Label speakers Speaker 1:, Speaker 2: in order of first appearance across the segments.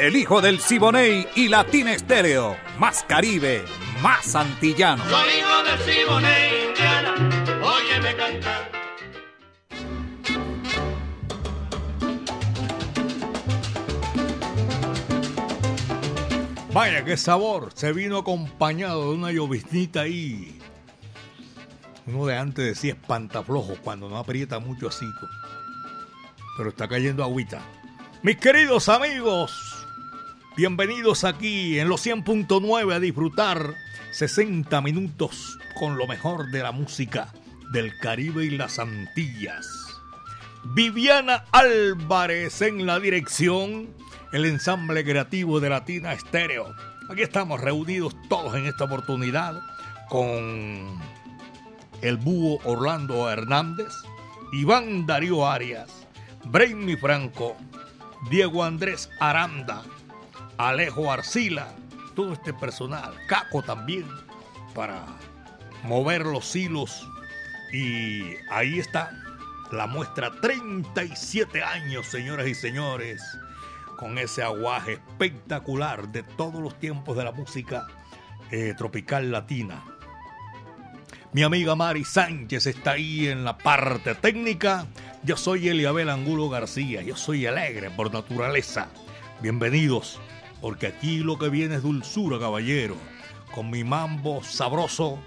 Speaker 1: El hijo del Siboney y Latina Estéreo. Más Caribe, más antillano.
Speaker 2: Soy hijo del Siboney, Indiana. Óyeme cantar.
Speaker 3: Vaya, qué sabor. Se vino acompañado de una lloviznita ahí. Uno de antes decía espantaflojo cuando no aprieta mucho así. Pero está cayendo agüita. Mis queridos amigos, bienvenidos aquí en los 100.9 a disfrutar 60 minutos con lo mejor de la música del Caribe y las Antillas. Viviana Álvarez en la dirección, el ensamble creativo de Latina Estéreo. Aquí estamos reunidos todos en esta oportunidad con el búho Orlando Hernández, Iván Darío Arias, Brainy Franco, Diego Andrés Aranda, Alejo Arcila, todo este personal, Caco también, para mover los hilos. Y ahí está la muestra 37 años, señoras y señores, con ese aguaje espectacular de todos los tiempos de la música eh, tropical latina. Mi amiga Mari Sánchez está ahí en la parte técnica. Yo soy Eliabel Angulo García. Yo soy alegre por naturaleza. Bienvenidos, porque aquí lo que viene es dulzura, caballero. Con mi mambo sabroso,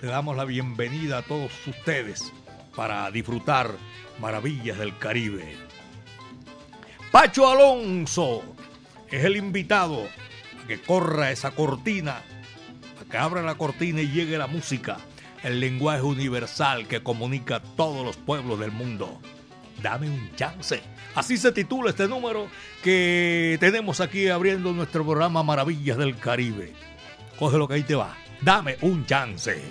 Speaker 3: le damos la bienvenida a todos ustedes para disfrutar maravillas del Caribe. Pacho Alonso es el invitado a que corra esa cortina, a que abra la cortina y llegue la música, el lenguaje universal que comunica a todos los pueblos del mundo. Dame un chance. Así se titula este número que tenemos aquí abriendo nuestro programa Maravillas del Caribe. Coge lo que ahí te va. Dame un chance.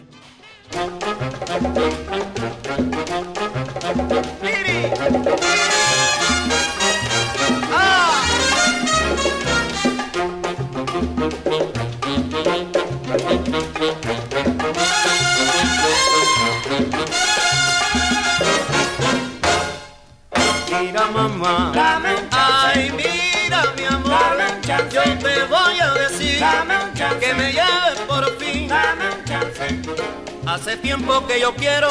Speaker 4: Mira mamá, ay mira mi amor, yo te voy a decir que me lleves por fin. Hace tiempo que yo quiero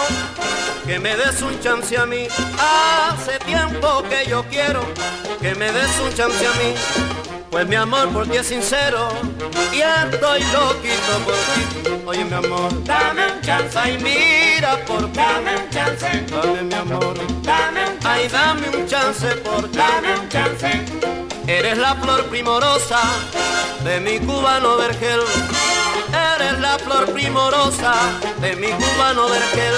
Speaker 4: que me des un chance a mí. Hace tiempo que yo quiero que me des un chance a mí. Pues mi amor por ti es sincero y estoy loquito por ti. Oye mi amor, dame un chance. Ay mira por ti. Dame un chance. Dame mi amor. Dame un chance. Ay dame un chance por ti. Dame un chance. Eres la flor primorosa de mi cubano vergel. Eres la flor primorosa de mi cubano vergel.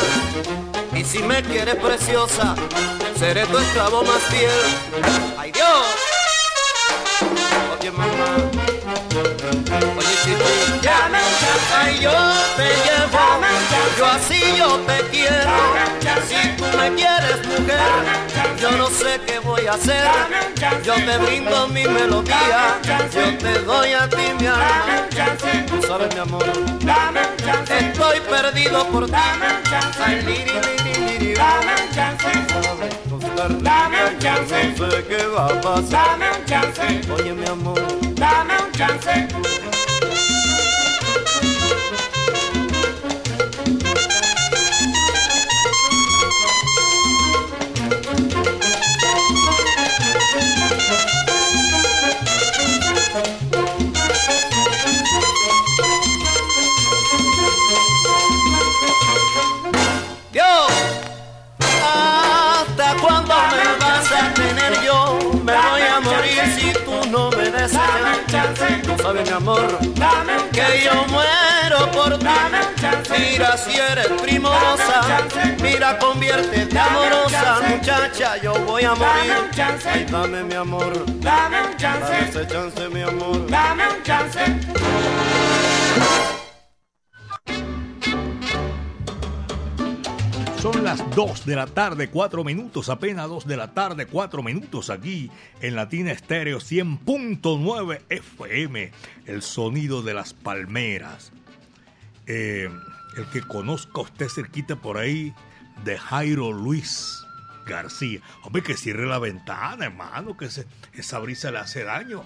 Speaker 4: Y si me quieres preciosa, seré tu esclavo más fiel. ¡Ay Dios! Oye mamá, oye chico, llame un chance, ay yo yo te quiero, si tú me quieres mujer, yo no sé qué voy a hacer, yo te brindo mi melodía, yo te doy a ti mi alma, tú sabes mi amor, estoy perdido por ti, ay liri dame un chance, no sé qué va a pasar, oye mi amor, dame un chance. Chance. Tú sabes, mi amor, que yo muero por ti. Mira si eres primorosa, mira de amorosa muchacha, yo voy a morir. Ay, dame mi amor,
Speaker 2: Dame un chance,
Speaker 4: dame ese chance, mi amor.
Speaker 2: dame un chance.
Speaker 3: Son las 2 de la tarde, 4 minutos, apenas 2 de la tarde, 4 minutos aquí en Latina Estéreo 100.9 FM, el sonido de las palmeras. Eh, el que conozca usted cerquita por ahí de Jairo Luis García. Hombre, que cierre la ventana, hermano, que se- esa brisa le hace daño.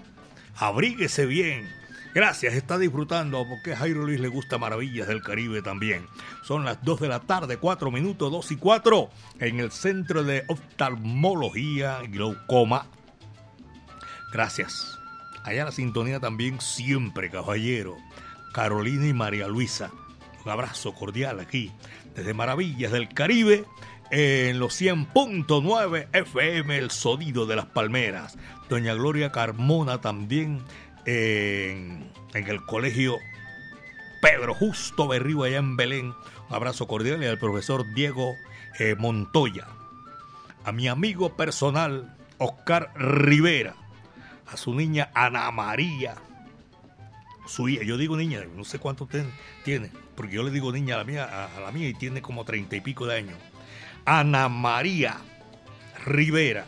Speaker 3: Abríguese bien. Gracias, está disfrutando porque Jairo Luis le gusta Maravillas del Caribe también. Son las 2 de la tarde, 4 minutos, 2 y 4, en el Centro de Oftalmología Glaucoma. Gracias. Allá la sintonía también siempre, caballero. Carolina y María Luisa. Un abrazo cordial aquí, desde Maravillas del Caribe, en los 100.9 FM, el sonido de las palmeras. Doña Gloria Carmona también en, el colegio Pedro Justo Berrío allá en Belén. Un abrazo cordial y al profesor Diego eh, Montoya. A mi amigo personal, Oscar Rivera. A su niña Ana María. Su hija, yo digo niña, no sé cuánto tiene, porque yo le digo niña a la mía, a la mía y tiene como treinta y pico de años. Ana María Rivera.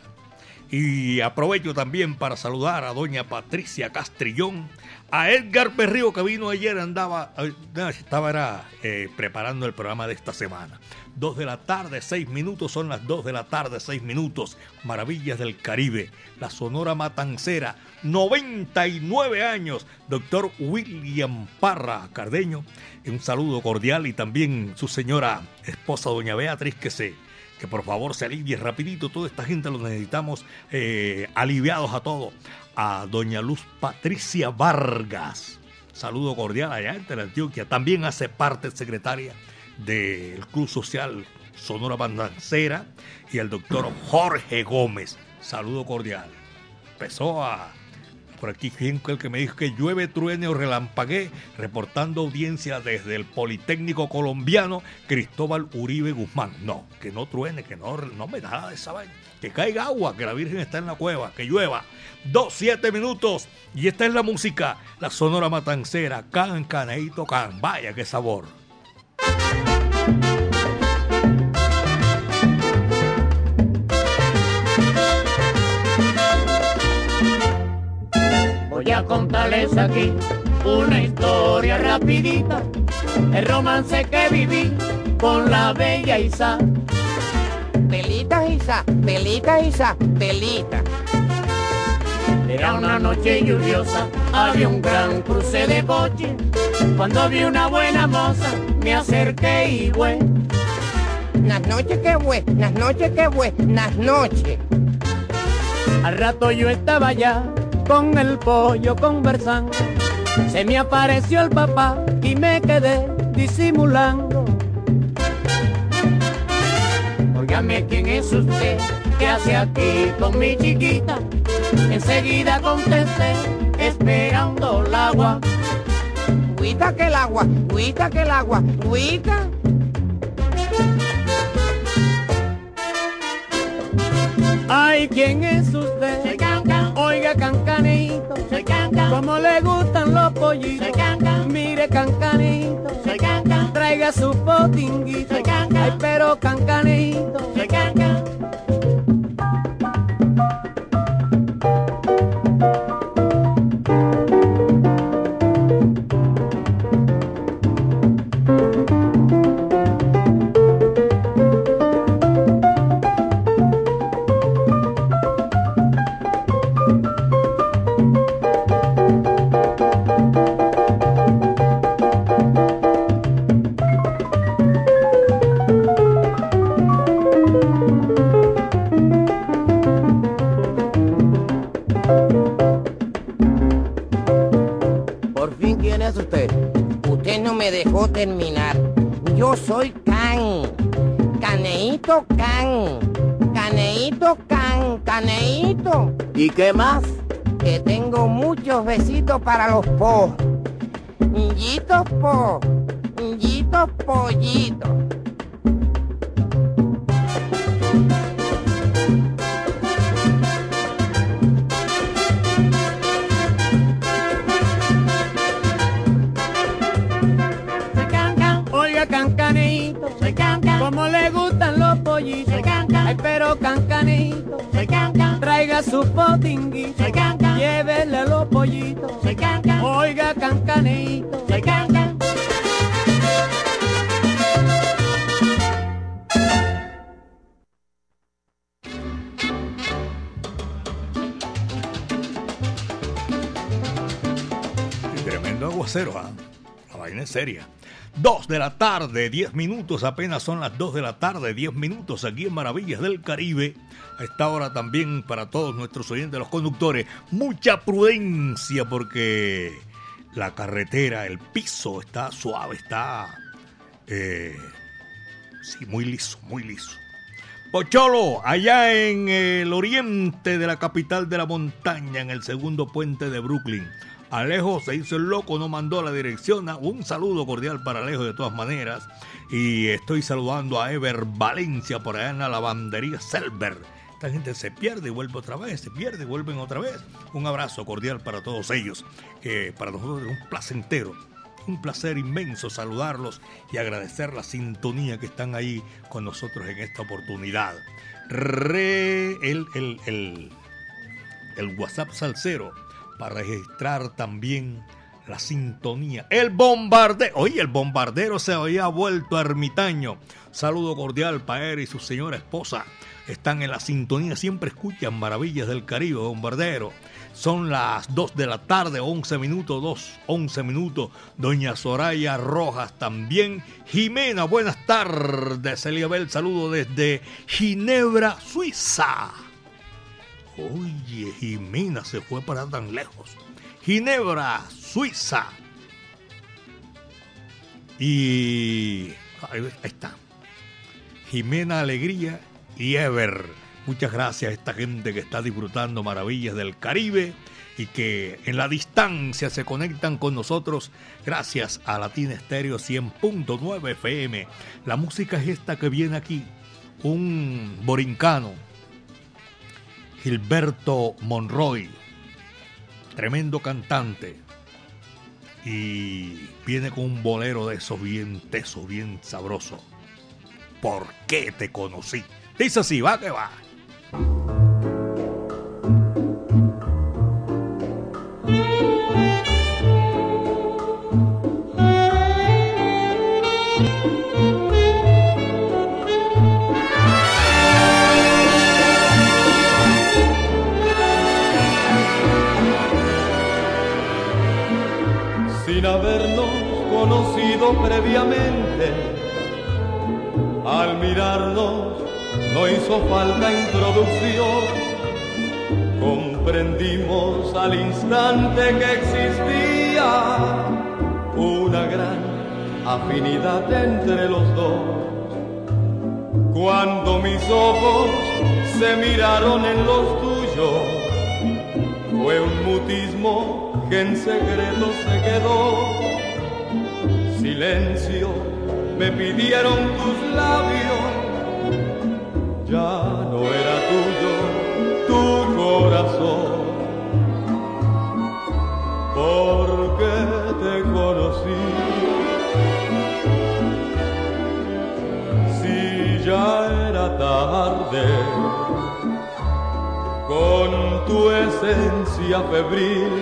Speaker 3: Y aprovecho también para saludar a doña Patricia Castrillón, a Edgar Berrío que vino ayer, andaba, eh, estaba era, eh, preparando el programa de esta semana. Dos de la tarde, seis minutos, son las dos de la tarde, seis minutos. Maravillas del Caribe, la Sonora Matancera, 99 años. Doctor William Parra Cardeño, un saludo cordial y también su señora esposa, doña Beatriz, que se que por favor se alivie rapidito. Toda esta gente lo necesitamos eh, aliviados a todo. A doña Luz Patricia Vargas. Saludo cordial allá en Antioquia. También hace parte secretaria del Club Social Sonora Bandancera. Y el doctor Jorge Gómez. Saludo cordial. Empezó a por aquí, ¿quién fue el que me dijo que llueve, truene o relampaguee? Reportando audiencia desde el Politécnico Colombiano, Cristóbal Uribe Guzmán. No, que no truene, que no, no me da nada de esa vaina. Que caiga agua, que la Virgen está en la cueva, que llueva. Dos, siete minutos. Y esta es la música, la Sonora Matancera. Can, caneito, can. Vaya, qué sabor.
Speaker 2: A contarles aquí una historia rapidita, el romance que viví con la bella Isa.
Speaker 5: Telita, Isa, telita, Isa, telita.
Speaker 2: Era una noche lluviosa, había un gran cruce de coche. Cuando vi una buena moza, me acerqué y güey,
Speaker 5: Las noches que buenas noches que buenas noches.
Speaker 2: al rato yo estaba ya con el pollo conversando. Se me apareció el papá y me quedé disimulando. Óigame quién es usted, qué hace aquí con mi chiquita. Enseguida contesté, esperando el agua.
Speaker 5: Cuita que el agua, cuita que el agua, cuita.
Speaker 2: Ay, ¿quién es usted? Oiga, Cancanito. Soy Cancan. ¿Cómo le gustan los pollitos? Soy Cancan. Mire, Cancanito. Soy Cancan. Traiga su potinguito. Soy Cancan. Ay, pero Cancanito. Soy Cancan.
Speaker 5: ¿Qué más? Que tengo muchos besitos para los po. Niñitos po. Niñitos pollitos.
Speaker 2: cancaneito, se cancan,
Speaker 5: como le gustan los pollitos, se cancan, pero cancaneito, se cancan
Speaker 2: su potinguito, llévele los pollitos, oiga cancaneito,
Speaker 3: Tremendo aguacero, ¿ah? La vaina es seria. 2 de la tarde, 10 minutos, apenas son las 2 de la tarde, 10 minutos aquí en Maravillas del Caribe. A esta hora también para todos nuestros oyentes, los conductores, mucha prudencia porque la carretera, el piso está suave, está... Eh, sí, muy liso, muy liso. Pocholo, allá en el oriente de la capital de la montaña, en el segundo puente de Brooklyn. Alejo se hizo el loco, no mandó la dirección. Un saludo cordial para Alejo de todas maneras. Y estoy saludando a Ever Valencia por allá en la lavandería Selber. Esta gente se pierde y vuelve otra vez, se pierde y vuelven otra vez. Un abrazo cordial para todos ellos. que para nosotros es un placentero, un placer inmenso saludarlos y agradecer la sintonía que están ahí con nosotros en esta oportunidad. Re el, el, el, el WhatsApp Salcero para registrar también la sintonía. El bombardero, oye, el bombardero se había vuelto ermitaño. Saludo cordial para él y su señora esposa. Están en la sintonía, siempre escuchan Maravillas del Caribe, bombardero. Son las 2 de la tarde, 11 minutos, 2, 11 minutos. Doña Soraya Rojas también. Jimena, buenas tardes. Eliabel, saludo desde Ginebra, Suiza. Oye, Jimena se fue para tan lejos. Ginebra, Suiza. Y ahí está. Jimena Alegría y Ever. Muchas gracias a esta gente que está disfrutando maravillas del Caribe y que en la distancia se conectan con nosotros gracias a Latina Estéreo 100.9 FM. La música es esta que viene aquí. Un borincano, Gilberto Monroy, tremendo cantante. Y viene con un bolero de esos bien teso, bien sabroso. ¿Por qué te conocí? Dice así, va que va.
Speaker 6: Previamente. Al mirarnos no hizo falta introducción, comprendimos al instante que existía una gran afinidad entre los dos. Cuando mis ojos se miraron en los tuyos, fue un mutismo que en secreto se quedó. Silencio, me pidieron tus labios, ya no era tuyo tu corazón, porque te conocí. Si ya era tarde, con tu esencia febril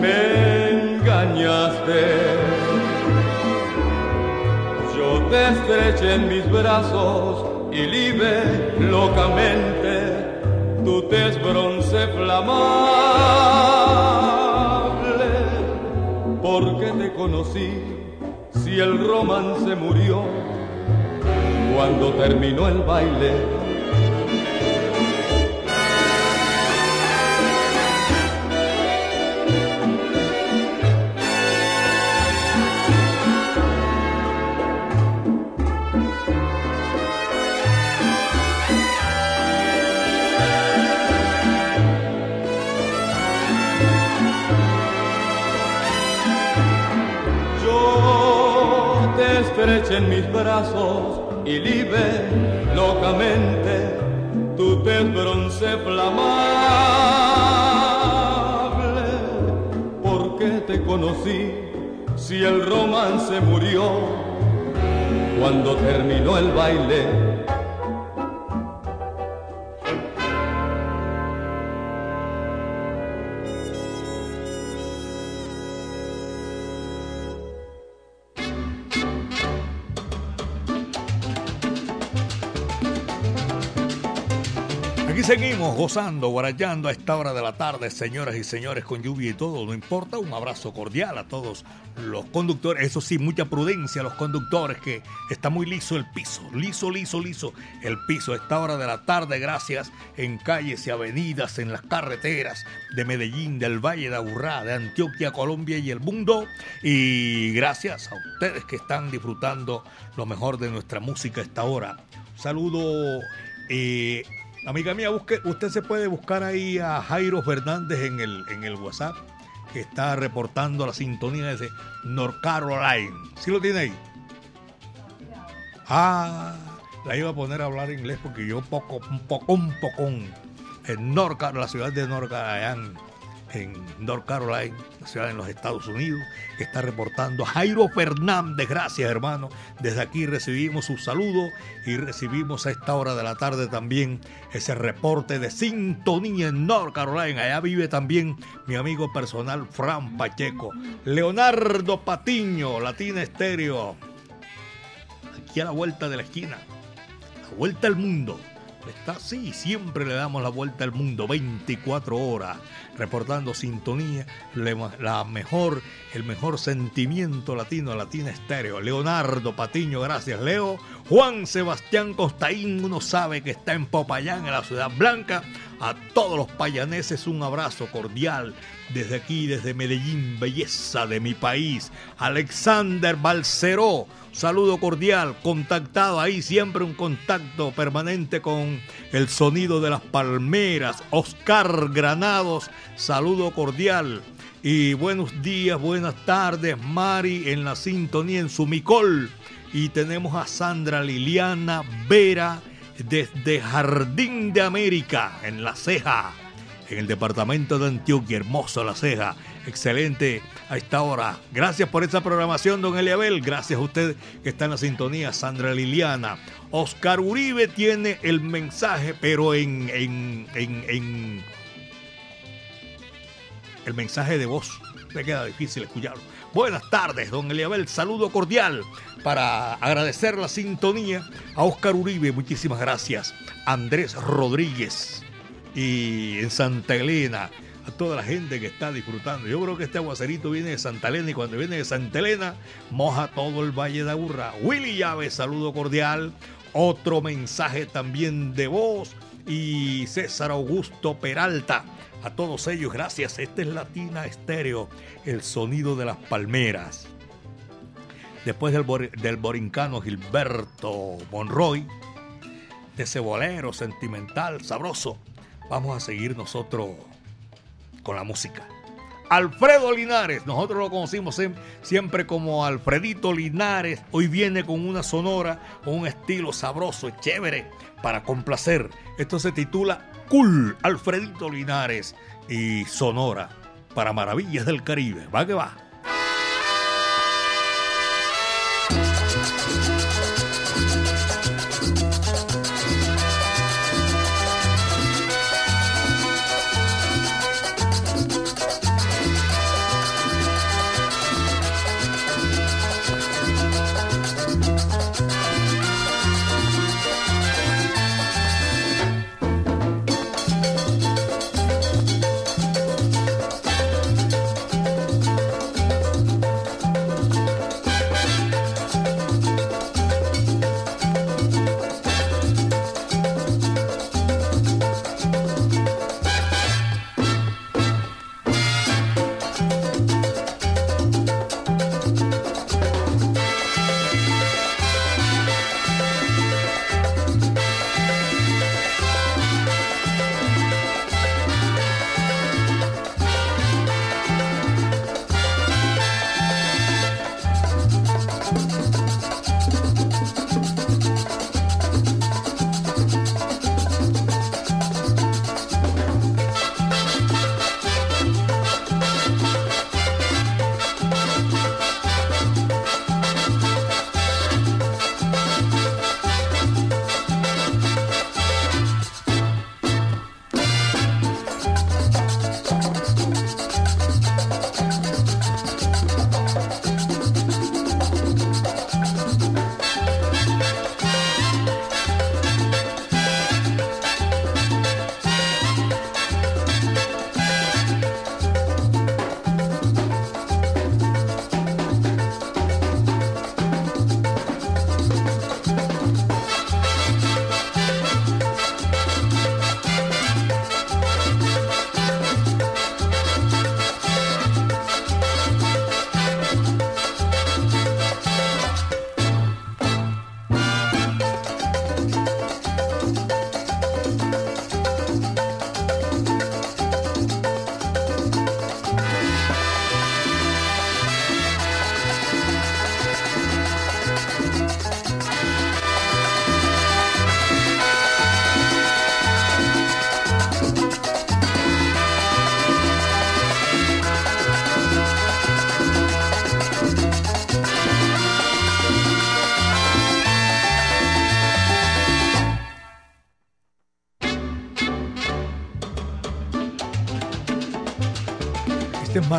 Speaker 6: me Yo te estreché en mis brazos y libre locamente tu tez bronce flamable. Porque te conocí si el romance murió cuando terminó el baile? En mis brazos y libre locamente tu tez bronce flamable. Porque te conocí si el romance murió cuando terminó el baile?
Speaker 3: Seguimos gozando, guarayando a esta hora de la tarde, señoras y señores, con lluvia y todo, no importa. Un abrazo cordial a todos los conductores. Eso sí, mucha prudencia a los conductores, que está muy liso el piso, liso, liso, liso el piso a esta hora de la tarde. Gracias en calles y avenidas, en las carreteras de Medellín, del Valle de Aburrá, de Antioquia, Colombia y el mundo. Y gracias a ustedes que están disfrutando lo mejor de nuestra música a esta hora. saludo. Eh, Amiga mía, usted se puede buscar ahí a Jairo Fernández en el, en el WhatsApp, que está reportando la sintonía de North Carolina. ¿Sí lo tiene ahí? Ah, la iba a poner a hablar inglés porque yo poco, un poco, un poco, en North la ciudad de North Carolina en North Carolina, la ciudad en los Estados Unidos, está reportando Jairo Fernández. Gracias, hermano. Desde aquí recibimos su saludo y recibimos a esta hora de la tarde también ese reporte de sintonía en North Carolina. Allá vive también mi amigo personal Fran Pacheco. Leonardo Patiño, Latina Estéreo. Aquí a la vuelta de la esquina. La vuelta al mundo. Está así, siempre le damos la vuelta al mundo, 24 horas reportando sintonía, la mejor, el mejor sentimiento latino, latina estéreo. Leonardo Patiño, gracias Leo. Juan Sebastián Costaín, uno sabe que está en Popayán, en la Ciudad Blanca. A todos los payaneses un abrazo cordial desde aquí, desde Medellín, belleza de mi país. Alexander Balceró saludo cordial, contactado ahí, siempre un contacto permanente con el sonido de las palmeras. Oscar Granados, saludo cordial. Y buenos días, buenas tardes, Mari en la sintonía en Sumicol. Y tenemos a Sandra Liliana Vera desde Jardín de América, en La Ceja, en el departamento de Antioquia. Hermosa La Ceja, excelente a esta hora. Gracias por esta programación, don Eliabel. Gracias a usted que está en la sintonía, Sandra Liliana. Oscar Uribe tiene el mensaje, pero en, en, en, el mensaje de voz. Me queda difícil escucharlo. Buenas tardes, don Eliabel. Saludo cordial para agradecer la sintonía a Oscar Uribe. Muchísimas gracias. Andrés Rodríguez y en Santa Elena a toda la gente que está disfrutando. Yo creo que este aguacerito viene de Santa Elena y cuando viene de Santa Elena moja todo el Valle de Aburra. Willy Llave, saludo cordial. Otro mensaje también de voz. Y César Augusto Peralta. A todos ellos, gracias. Esta es Latina Estéreo, el sonido de las palmeras. Después del, del borincano Gilberto Monroy, de ese bolero sentimental, sabroso, vamos a seguir nosotros con la música. Alfredo Linares, nosotros lo conocimos siempre como Alfredito Linares, hoy viene con una sonora, con un estilo sabroso chévere para complacer. Esto se titula Cool, Alfredito Linares y Sonora para Maravillas del Caribe. Va que va.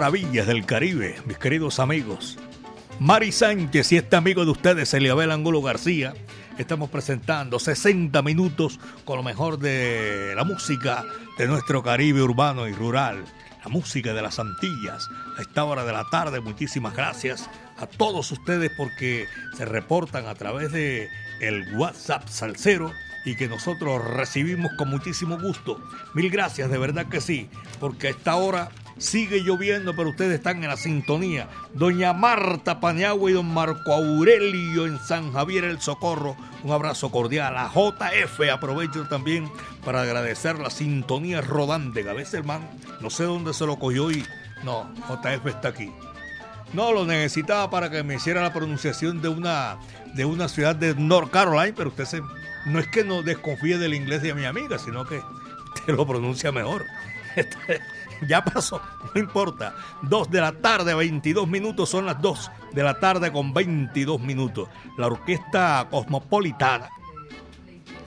Speaker 3: Maravillas del Caribe, mis queridos amigos. Mari Sánchez y este amigo de ustedes, Eliabel Angulo García, estamos presentando 60 minutos con lo mejor de la música de nuestro Caribe urbano y rural, la música de las Antillas. A esta hora de la tarde, muchísimas gracias a todos ustedes porque se reportan a través de el WhatsApp Salcero y que nosotros recibimos con muchísimo gusto. Mil gracias, de verdad que sí, porque a esta hora Sigue lloviendo, pero ustedes están en la sintonía. Doña Marta Paniagua y don Marco Aurelio en San Javier el Socorro. Un abrazo cordial. A JF aprovecho también para agradecer la sintonía rodante. A veces, hermano, no sé dónde se lo cogió y no, JF está aquí. No, lo necesitaba para que me hiciera la pronunciación de una, de una ciudad de North Carolina, pero usted no es que no desconfíe del inglés de mi amiga, sino que usted lo pronuncia mejor. Ya pasó, no importa. 2 de la tarde, 22 minutos, son las 2 de la tarde con 22 minutos. La orquesta cosmopolitana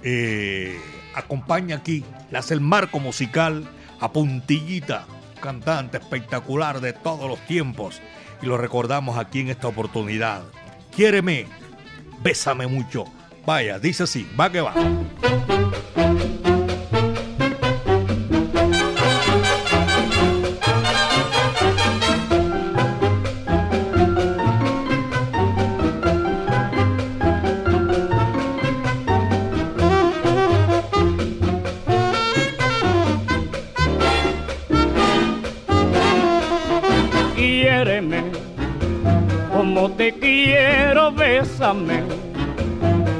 Speaker 3: eh, acompaña aquí, le hace el marco musical a Puntillita, cantante espectacular de todos los tiempos. Y lo recordamos aquí en esta oportunidad. Quiéreme, bésame mucho. Vaya, dice así, va que va.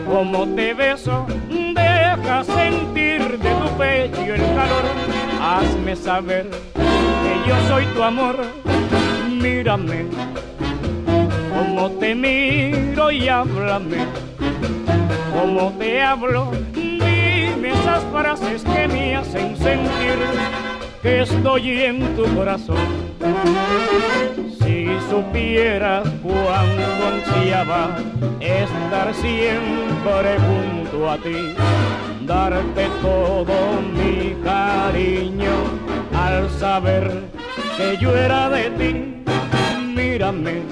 Speaker 7: Como te beso, deja sentir de tu pecho el calor, hazme saber que yo soy tu amor, mírame, como te miro y háblame, como te hablo, dime esas frases que me hacen sentir que estoy en tu corazón supieras cuánto ansiaba estar siempre junto a ti, darte todo mi cariño al saber que yo era de ti. Mírame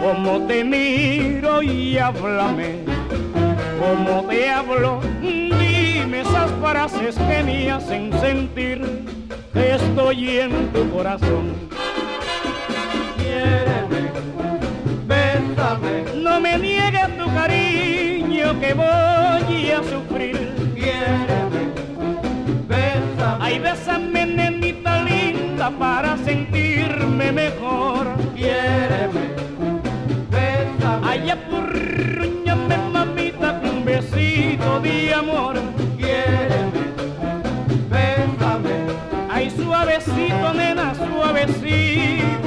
Speaker 7: como te miro y háblame como te hablo. Dime esas frases que me hacen sentir estoy en tu corazón no me niegues tu cariño que voy a sufrir.
Speaker 8: Quiéreme, bésame.
Speaker 7: Ay, bésame, nenita linda, para sentirme mejor.
Speaker 8: Quiéreme, bésame.
Speaker 7: Ay, apurruñame, mamita, con un besito de amor. Suavecito, nena, suavecito,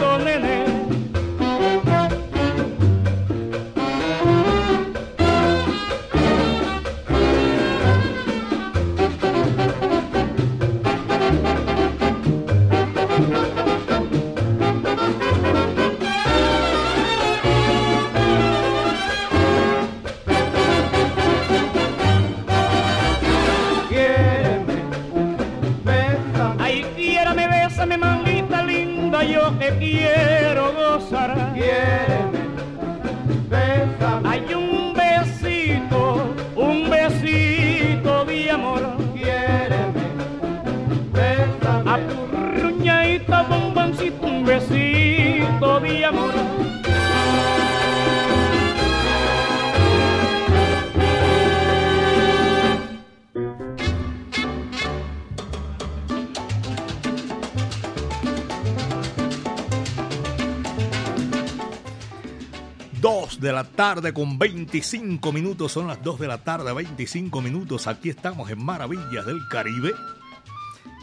Speaker 3: tarde con 25 minutos, son las 2 de la tarde, 25 minutos. Aquí estamos en Maravillas del Caribe,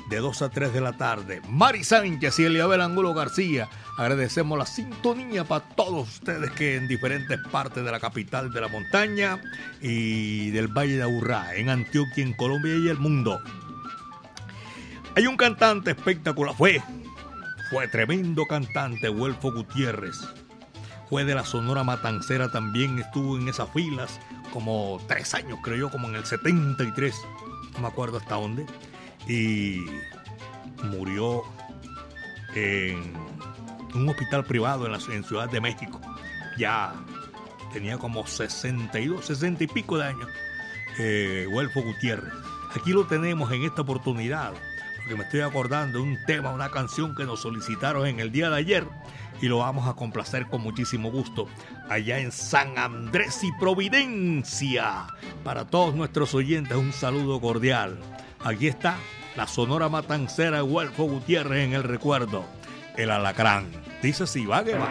Speaker 3: de 2 a 3 de la tarde. Mari Sánchez y Eliabel Angulo García, agradecemos la sintonía para todos ustedes que en diferentes partes de la capital de la montaña y del Valle de Aburrá, en Antioquia, en Colombia y el mundo. Hay un cantante espectacular, fue, fue tremendo cantante, Huelfo Gutiérrez fue de la Sonora Matancera también, estuvo en esas filas como tres años, creo yo, como en el 73, no me acuerdo hasta dónde, y murió en un hospital privado en, la, en Ciudad de México. Ya tenía como 62, 60 y pico de años. Eh, Huelfo Gutiérrez. Aquí lo tenemos en esta oportunidad, porque me estoy acordando de un tema, una canción que nos solicitaron en el día de ayer y lo vamos a complacer con muchísimo gusto allá en San Andrés y Providencia. Para todos nuestros oyentes, un saludo cordial. Aquí está la Sonora Matancera de Huelfo Gutiérrez en el recuerdo, el alacrán. Dice así, va que va.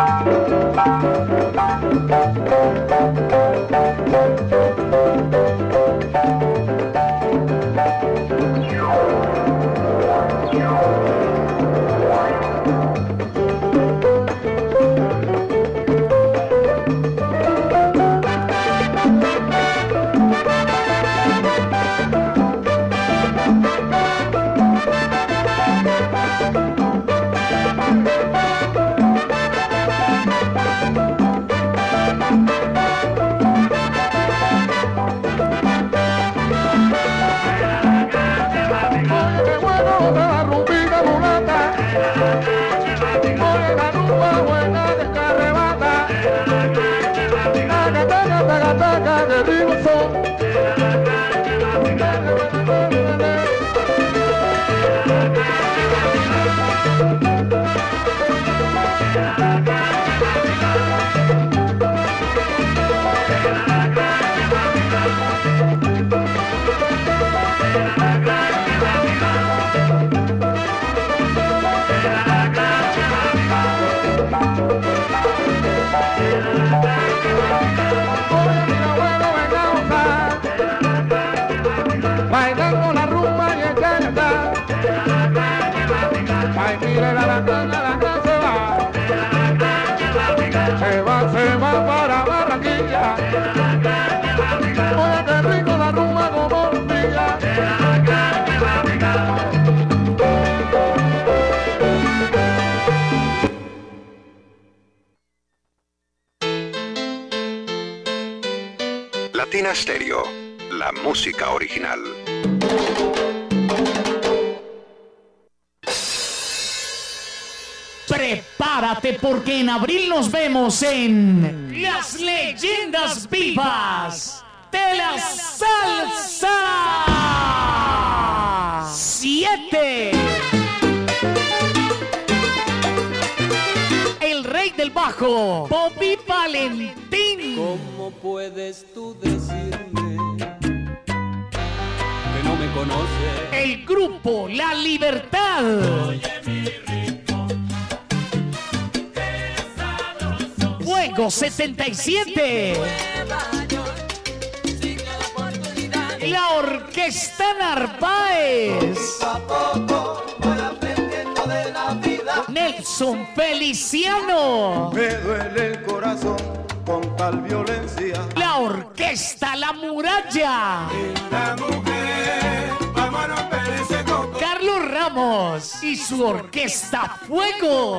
Speaker 9: Oye, Ay, mire la lacana, la lacana se va. Se va, se va para Barranquilla. Oye, qué rico la rumba como brilla.
Speaker 10: Latina Stereo, la música original.
Speaker 11: Abril nos vemos en Las Leyendas Vivas de la Salsa 7. El rey del bajo, Bobby Valentín.
Speaker 6: ¿Cómo puedes tú decirme que no me conoces?
Speaker 11: El grupo La Libertad. Fuego 77. La Orquesta Narváez. Nelson Feliciano.
Speaker 12: Me duele el corazón con tal violencia.
Speaker 11: La Orquesta La Muralla.
Speaker 12: La mujer, vamos a romper ese coco.
Speaker 11: Carlos Ramos y su Orquesta Fuego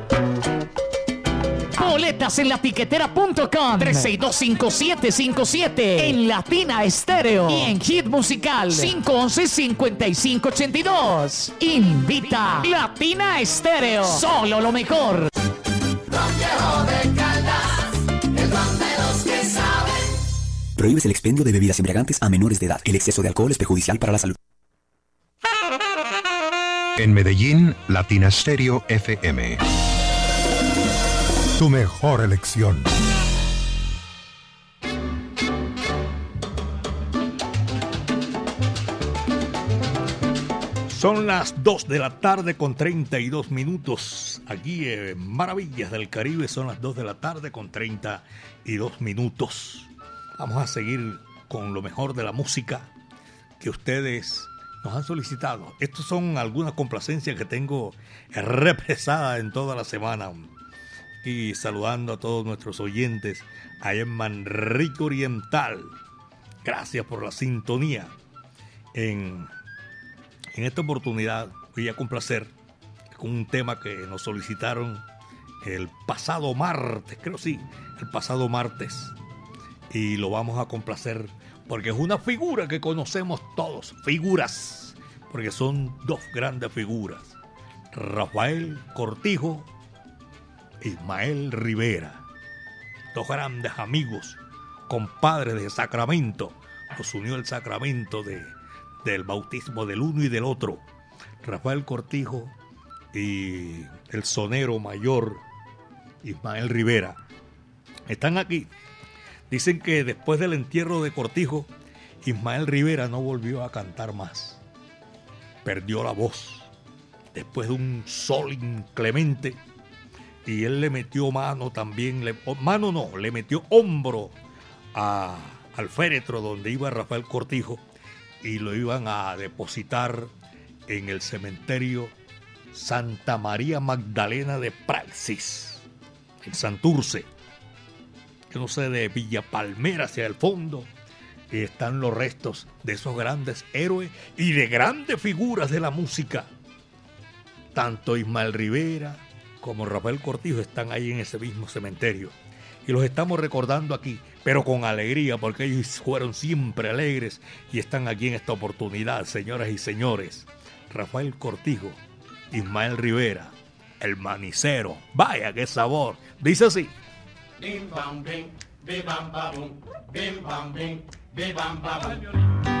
Speaker 11: Boletas en latiquetera.com 3625757 en Latina Estéreo y en Hit Musical 511-5582. Invita Latina Estéreo. Solo lo mejor.
Speaker 10: Prohíbes el expendio de bebidas embriagantes a menores de edad. El exceso de alcohol es perjudicial para la salud.
Speaker 13: En Medellín, Latina Stereo FM.
Speaker 14: Tu mejor elección.
Speaker 3: Son las 2 de la tarde con 32 minutos. Aquí en Maravillas del Caribe son las 2 de la tarde con 32 minutos. Vamos a seguir con lo mejor de la música que ustedes nos han solicitado. Estas son algunas complacencias que tengo represadas en toda la semana. Y saludando a todos nuestros oyentes allá en Manrique Oriental. Gracias por la sintonía. En, en esta oportunidad voy a complacer con un tema que nos solicitaron el pasado martes, creo sí, el pasado martes. Y lo vamos a complacer porque es una figura que conocemos todos, figuras, porque son dos grandes figuras, Rafael Cortijo Ismael Rivera, dos grandes amigos, compadres de Sacramento, los unió el sacramento de, del bautismo del uno y del otro, Rafael Cortijo y el sonero mayor Ismael Rivera. Están aquí Dicen que después del entierro de Cortijo, Ismael Rivera no volvió a cantar más. Perdió la voz. Después de un sol inclemente. Y él le metió mano también. Le, mano no, le metió hombro a, al féretro donde iba Rafael Cortijo. Y lo iban a depositar en el cementerio Santa María Magdalena de Praxis, en Santurce yo no sé, de Villa Palmera hacia el fondo, y están los restos de esos grandes héroes y de grandes figuras de la música. Tanto Ismael Rivera como Rafael Cortijo están ahí en ese mismo cementerio. Y los estamos recordando aquí, pero con alegría, porque ellos fueron siempre alegres y están aquí en esta oportunidad, señoras y señores. Rafael Cortijo, Ismael Rivera, el manicero. Vaya qué sabor. Dice así.
Speaker 8: Bim bam bim, bim bam bim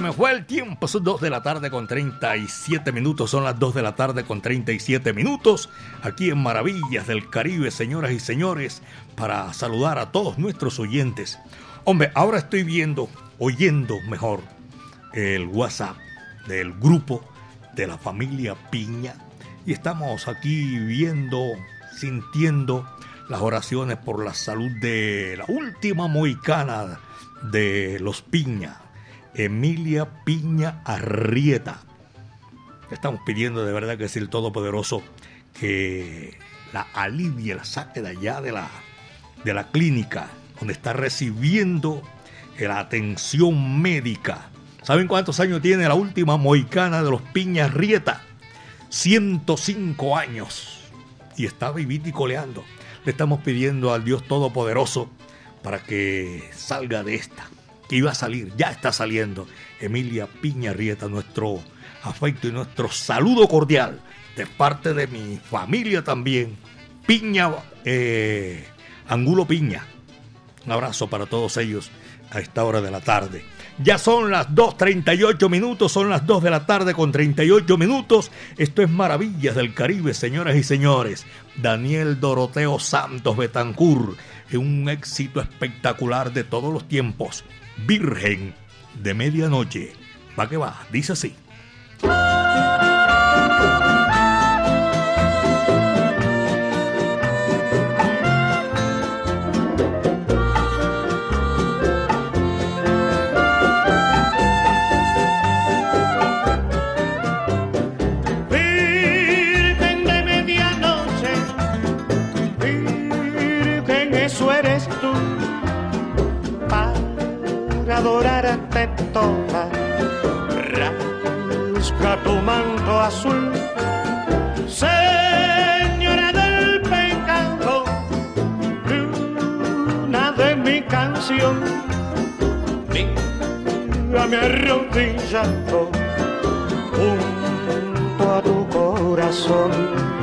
Speaker 3: me fue el tiempo. Son 2 de la tarde con 37 minutos. Son las 2 de la tarde con 37 minutos. Aquí en Maravillas del Caribe, señoras y señores, para saludar a todos nuestros oyentes. Hombre, ahora estoy viendo, oyendo mejor, el WhatsApp del grupo de la familia Piña. Y estamos aquí viendo, sintiendo las oraciones por la salud de la última moicana de los Piña, Emilia Piña Arrieta. Estamos pidiendo de verdad que es el Todopoderoso que la alivie, la saque de allá de la, de la clínica donde está recibiendo la atención médica. ¿Saben cuántos años tiene la última moicana de los Piña Arrieta? 105 años. Y está y coleando. Le estamos pidiendo al Dios Todopoderoso para que salga de esta. Que iba a salir, ya está saliendo. Emilia Piña Rieta, nuestro afecto y nuestro saludo cordial de parte de mi familia también. Piña, eh, Angulo Piña. Un abrazo para todos ellos a esta hora de la tarde. Ya son las 2.38 minutos, son las 2 de la tarde con 38 minutos. Esto es Maravillas del Caribe, señoras y señores. Daniel Doroteo Santos Betancur, un éxito espectacular de todos los tiempos. Virgen de Medianoche. Va que va, dice así.
Speaker 15: Azul, Señora del pecado, luna de mi canción, mírame arrodillado junto a tu corazón.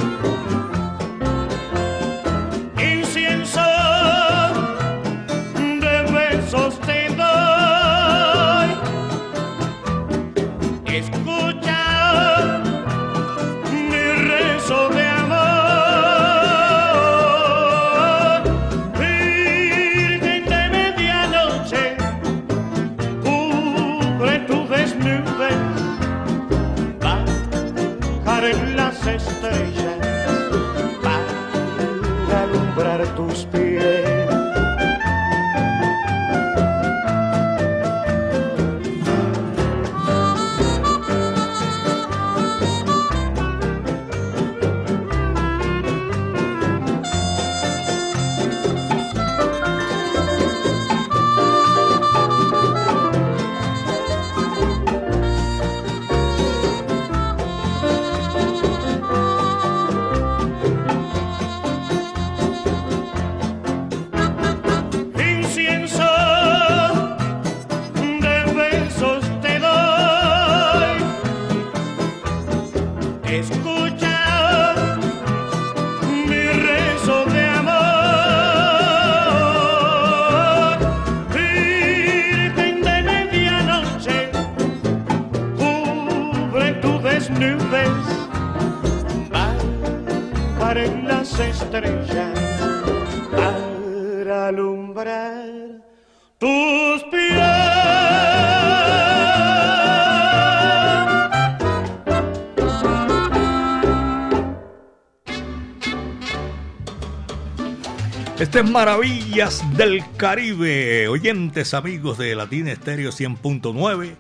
Speaker 3: Maravillas del Caribe. Oyentes, amigos de Latina Estéreo 100.9,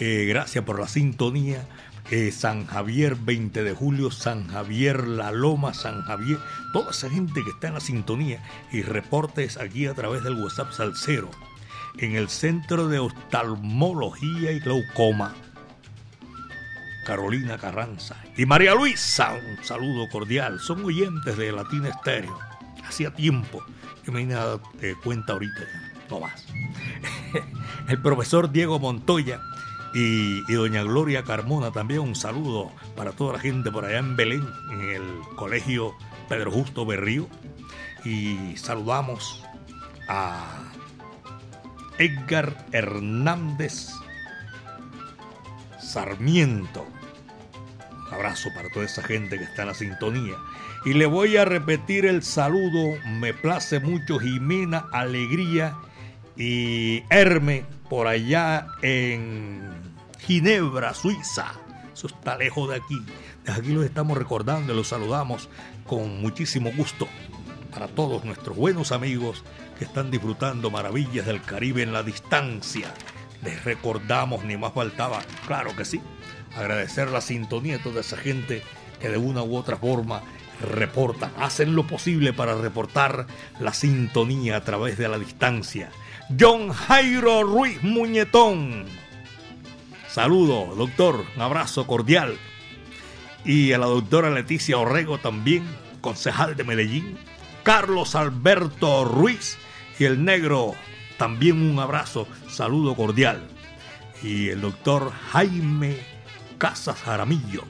Speaker 3: eh, gracias por la sintonía. Eh, San Javier, 20 de julio, San Javier, La Loma, San Javier, toda esa gente que está en la sintonía y reportes aquí a través del WhatsApp Salcero, en el Centro de Oftalmología y Glaucoma. Carolina Carranza y María Luisa, un saludo cordial. Son oyentes de Latina Estéreo. Hacía tiempo que me vine cuenta ahorita, no más. El profesor Diego Montoya y, y doña Gloria Carmona también un saludo para toda la gente por allá en Belén, en el colegio Pedro Justo Berrío. Y saludamos a Edgar Hernández Sarmiento. Un abrazo para toda esa gente que está en la sintonía. Y le voy a repetir el saludo. Me place mucho Jimena Alegría y Herme por allá en Ginebra, Suiza. Eso está lejos de aquí. Desde aquí los estamos recordando y los saludamos con muchísimo gusto para todos nuestros buenos amigos que están disfrutando maravillas del Caribe en la distancia. Les recordamos, ni más faltaba, claro que sí, agradecer la sintonía de toda esa gente que de una u otra forma reportan, hacen lo posible para reportar la sintonía a través de la distancia. John Jairo Ruiz Muñetón. Saludo, doctor, un abrazo cordial. Y a la doctora Leticia Orrego también, concejal de Medellín. Carlos Alberto Ruiz y el negro, también un abrazo, saludo cordial. Y el doctor Jaime Casas Jaramillo,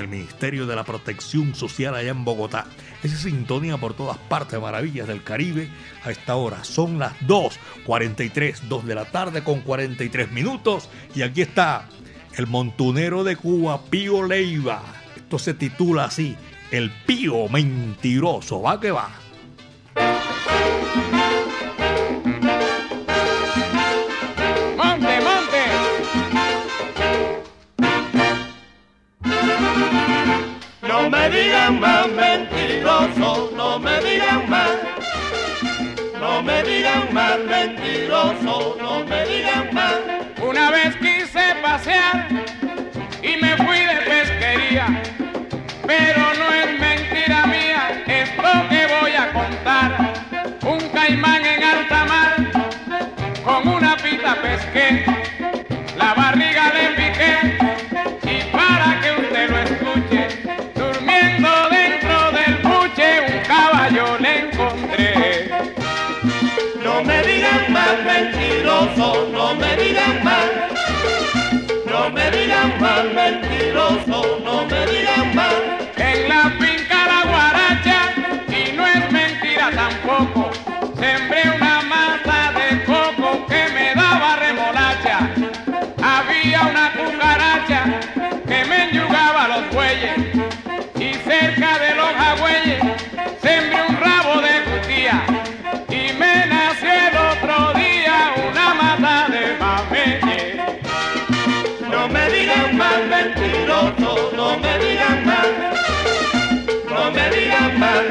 Speaker 3: el Ministerio de la Protección Social allá en Bogotá. Esa sintonía por todas partes, maravillas del Caribe. A esta hora son las 2.43, 2 de la tarde con 43 minutos. Y aquí está el montunero de Cuba, Pío Leiva. Esto se titula así, El Pío Mentiroso. Va que va.
Speaker 6: Me digan más mentiroso, no me digan más. No me digan más mentiroso, no me digan más.
Speaker 14: Una vez quise pasear No
Speaker 6: me digan más mentiroso, no me digan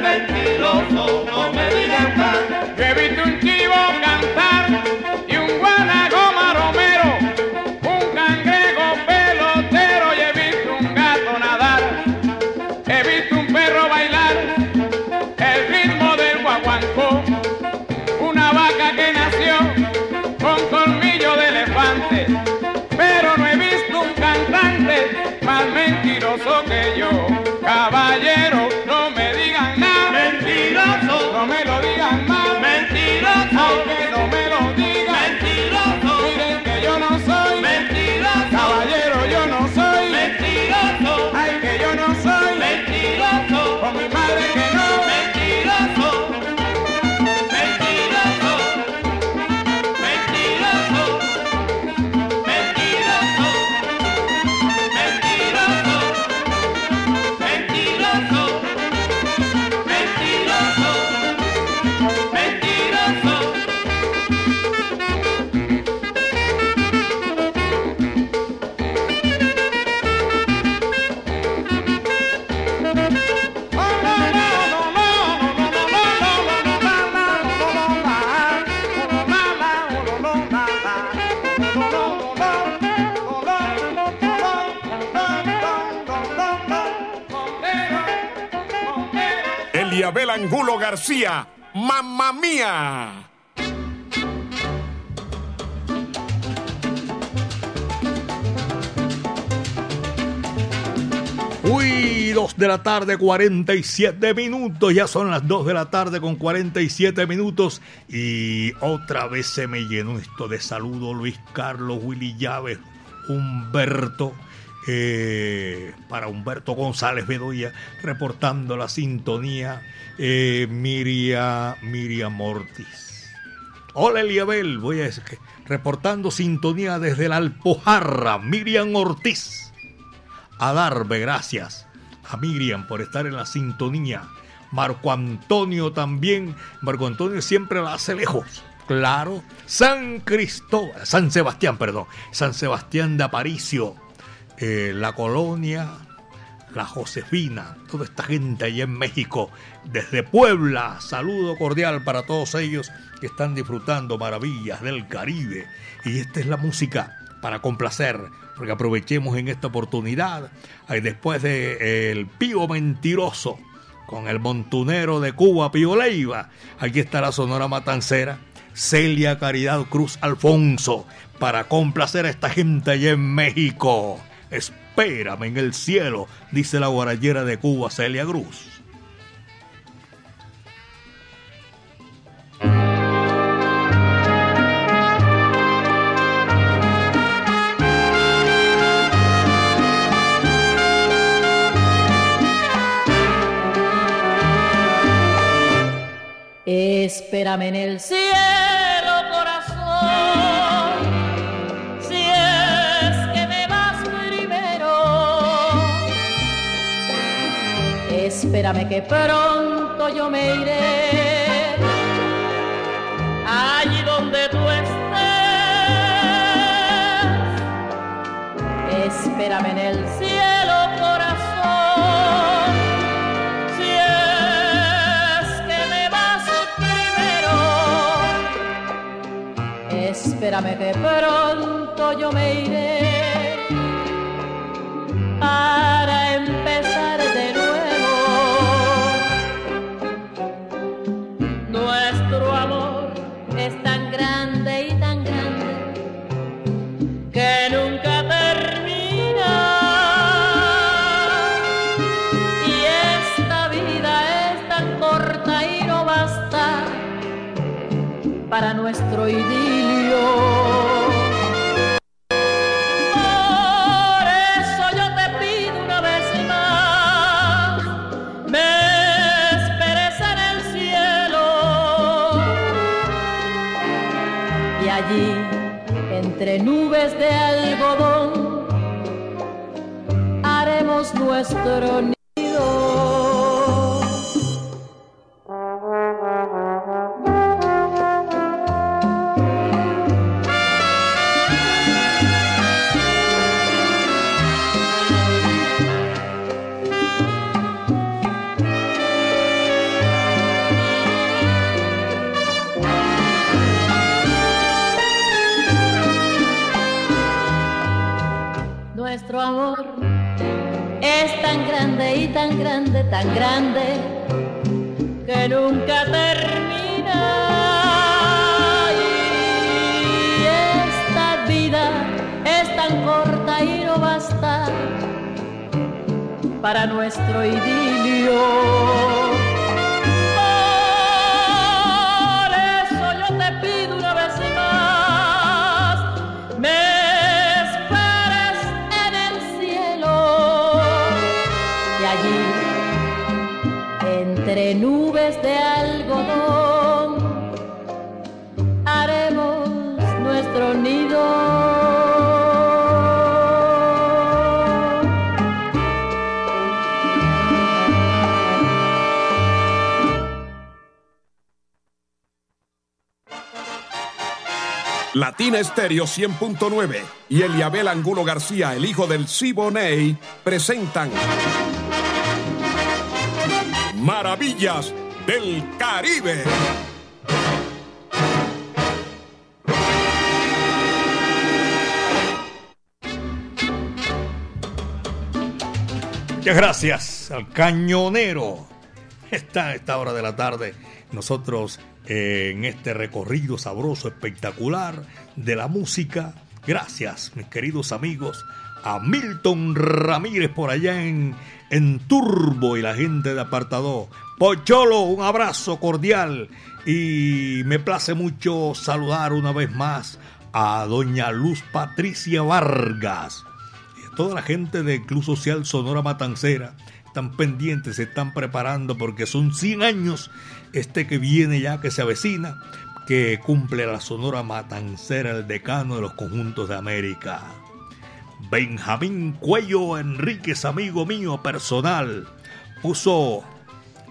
Speaker 6: mentiroso, no me digan más.
Speaker 14: Yo he visto un chivo cantar y un guanago maromero, un cangrejo pelotero y he visto un gato nadar. He visto un perro bailar el ritmo del guaguancó, una vaca que nació con colmillo de elefante, pero no he visto un cantante más mentiroso que yo.
Speaker 16: García, mamma mía.
Speaker 3: Uy, 2 de la tarde, 47 minutos. Ya son las 2 de la tarde con 47 minutos. Y otra vez se me llenó esto de saludo. Luis Carlos, Willy Llaves, Humberto. Eh, para Humberto González Bedoya, reportando la sintonía. eh, Miria, Miriam Ortiz. Hola Eliabel, voy a decir que reportando sintonía desde la Alpojarra, Miriam Ortiz. A darme gracias a Miriam por estar en la sintonía. Marco Antonio también. Marco Antonio siempre la hace lejos. Claro. San Cristóbal, San Sebastián, perdón. San Sebastián de Aparicio. Eh, la colonia, la Josefina, toda esta gente allá en México, desde Puebla, saludo cordial para todos ellos que están disfrutando maravillas del Caribe. Y esta es la música para complacer, porque aprovechemos en esta oportunidad, después de El Pío Mentiroso, con el montunero de Cuba, Pío Leiva, aquí está la Sonora Matancera, Celia Caridad Cruz Alfonso, para complacer a esta gente allá en México. Espérame en el cielo, dice la guarallera de Cuba, Celia Cruz.
Speaker 17: Espérame en el cielo, Espérame que pronto yo me iré allí donde tú estés. Espérame en el cielo, corazón. Si es que me vas primero, espérame que pronto yo me iré haremos grande, que nunca termina. Y esta vida es tan corta y no basta para nuestro idilio. Nubes de algodón, haremos nuestro nido.
Speaker 16: Latina Estéreo 100.9 y Eliabel Angulo García, el hijo del Siboney, presentan Maravillas del Caribe.
Speaker 3: Muchas gracias al cañonero. Está esta hora de la tarde nosotros eh, en este recorrido sabroso, espectacular de la música. Gracias, mis queridos amigos, a Milton Ramírez por allá en, en Turbo y la gente de Apartado. Pocholo, un abrazo cordial y me place mucho saludar una vez más a doña Luz Patricia Vargas y a toda la gente del Club Social Sonora Matancera. Están pendientes, se están preparando porque son 100 años este que viene ya, que se avecina, que cumple la Sonora Matancera, el decano de los conjuntos de América. Benjamín Cuello Enríquez, amigo mío personal, puso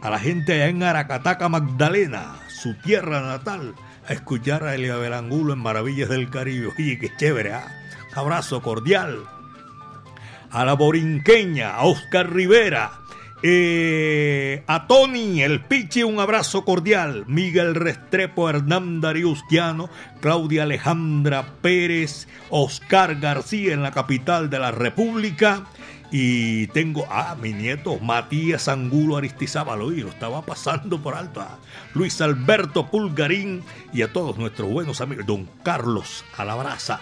Speaker 3: a la gente allá en Aracataca, Magdalena, su tierra natal, a escuchar a Elia Belangulo en Maravillas del Caribe. Oye, qué chévere, ¿ah? Abrazo cordial. A la borinqueña, a Oscar Rivera, eh, a Tony, el Pichi, un abrazo cordial. Miguel Restrepo, Hernán Dariustiano, Claudia Alejandra Pérez, Oscar García en la capital de la República. Y tengo a mi nieto Matías Angulo Aristizábal, y lo estaba pasando por alto. A Luis Alberto Pulgarín y a todos nuestros buenos amigos. Don Carlos Alabraza,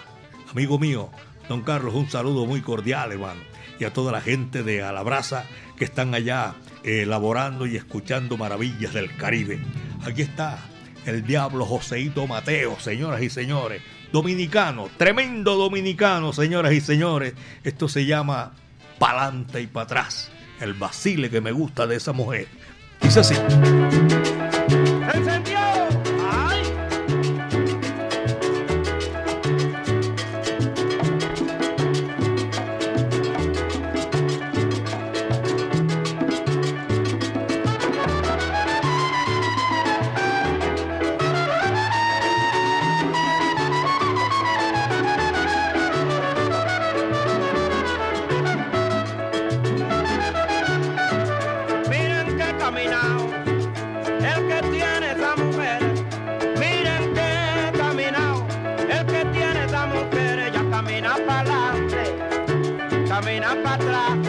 Speaker 3: amigo mío. Don Carlos, un saludo muy cordial, hermano. Y a toda la gente de Alabraza que están allá elaborando y escuchando maravillas del Caribe. Aquí está el diablo Joseito Mateo, señoras y señores. Dominicano, tremendo dominicano, señoras y señores. Esto se llama Pa'lante y para atrás. El vacile que me gusta de esa mujer. Dice así.
Speaker 12: Camina para atrás,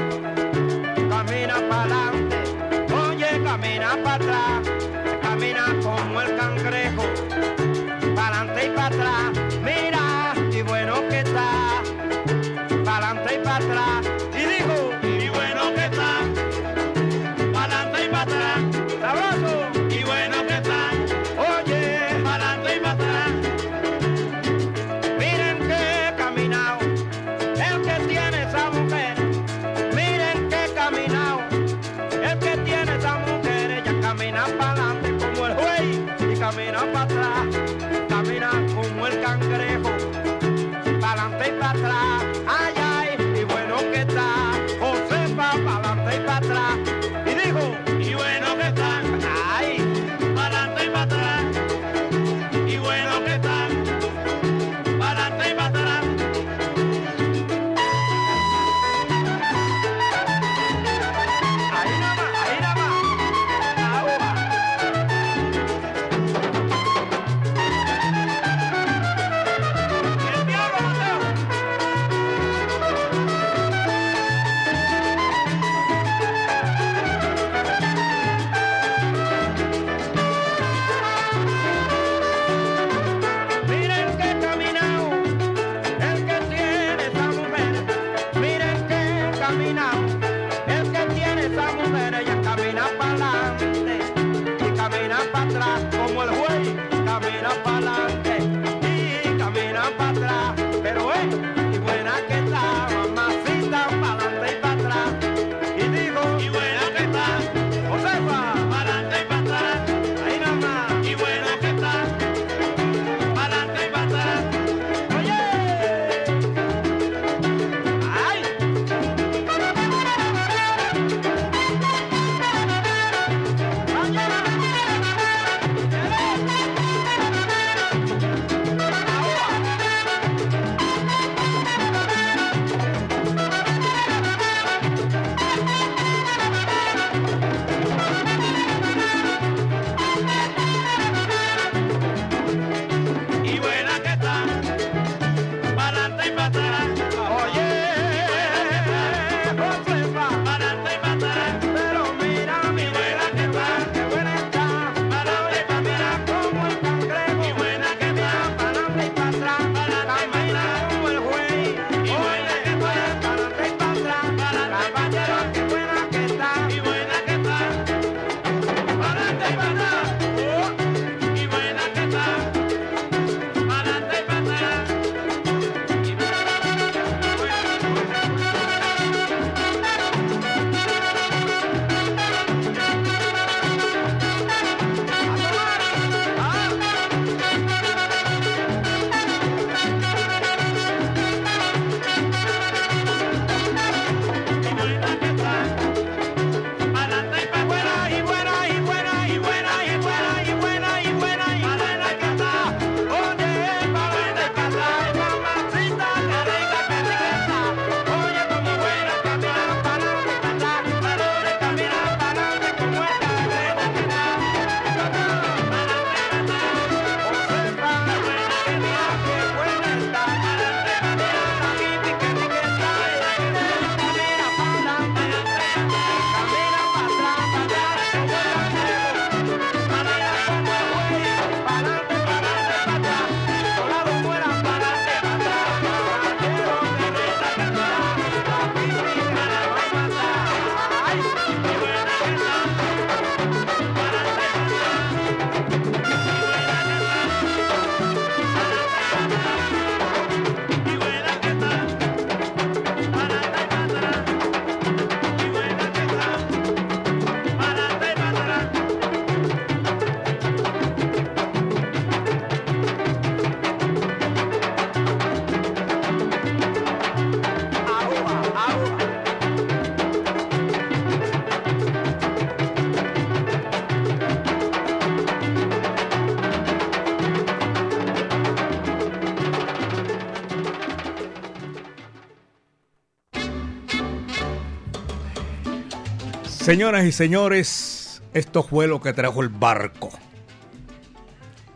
Speaker 3: Señoras y señores, esto fue lo que trajo el barco.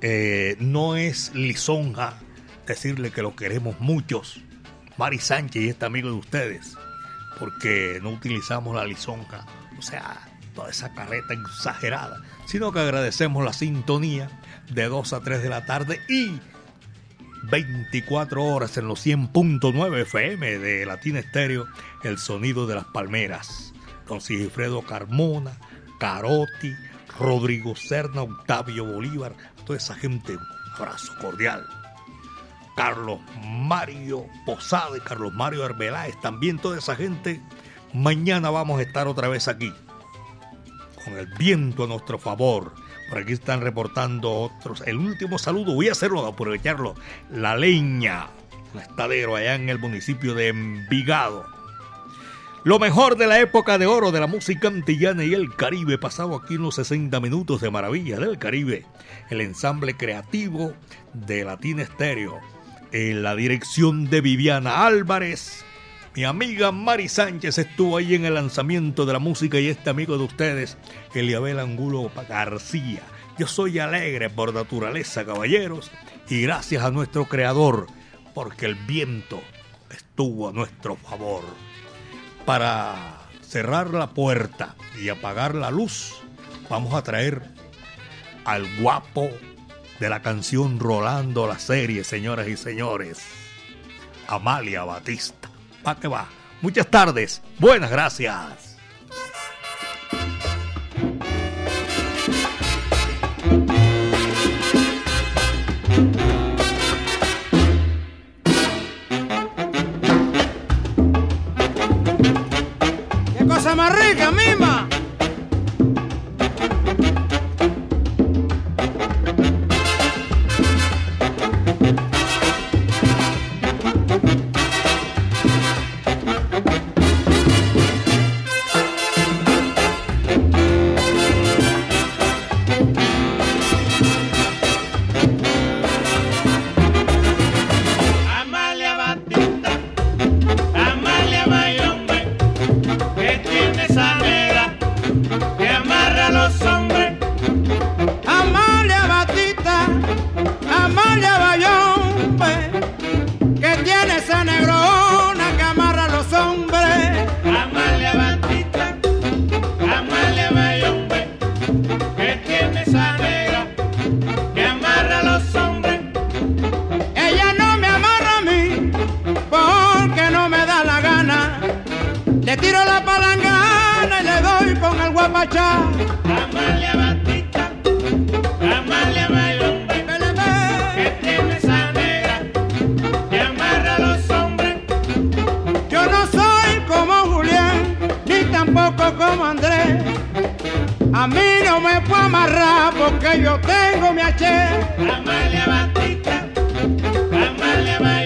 Speaker 3: Eh, no es lisonja decirle que lo queremos muchos, Mari Sánchez y este amigo de ustedes, porque no utilizamos la lisonja, o sea, toda esa carreta exagerada, sino que agradecemos la sintonía de 2 a 3 de la tarde y 24 horas en los 100.9 FM de Latina Estéreo, el sonido de las palmeras. Don Sigifredo Carmona, Carotti, Rodrigo Serna, Octavio Bolívar, toda esa gente, un abrazo cordial. Carlos Mario Posada y Carlos Mario Arbeláez, también toda esa gente. Mañana vamos a estar otra vez aquí, con el viento a nuestro favor. Por aquí están reportando otros. El último saludo, voy a hacerlo, aprovecharlo. La leña, un estadero allá en el municipio de Envigado. Lo mejor de la época de oro de la música antillana y el Caribe, pasado aquí unos 60 minutos de maravilla del Caribe. El ensamble creativo de Latina Estéreo. En la dirección de Viviana Álvarez. Mi amiga Mari Sánchez estuvo ahí en el lanzamiento de la música y este amigo de ustedes, Eliabel Angulo García. Yo soy alegre por naturaleza, caballeros, y gracias a nuestro creador, porque el viento estuvo a nuestro favor para cerrar la puerta y apagar la luz, vamos a traer al guapo de la canción Rolando la serie, señoras y señores, Amalia Batista. ¿Para qué va? Muchas tardes, buenas gracias.
Speaker 18: ¡Qué cosa más rica,
Speaker 12: A
Speaker 18: mí no me puedo amarrar porque yo tengo mi H.
Speaker 12: Amalia Batista, Amalia Bayombe,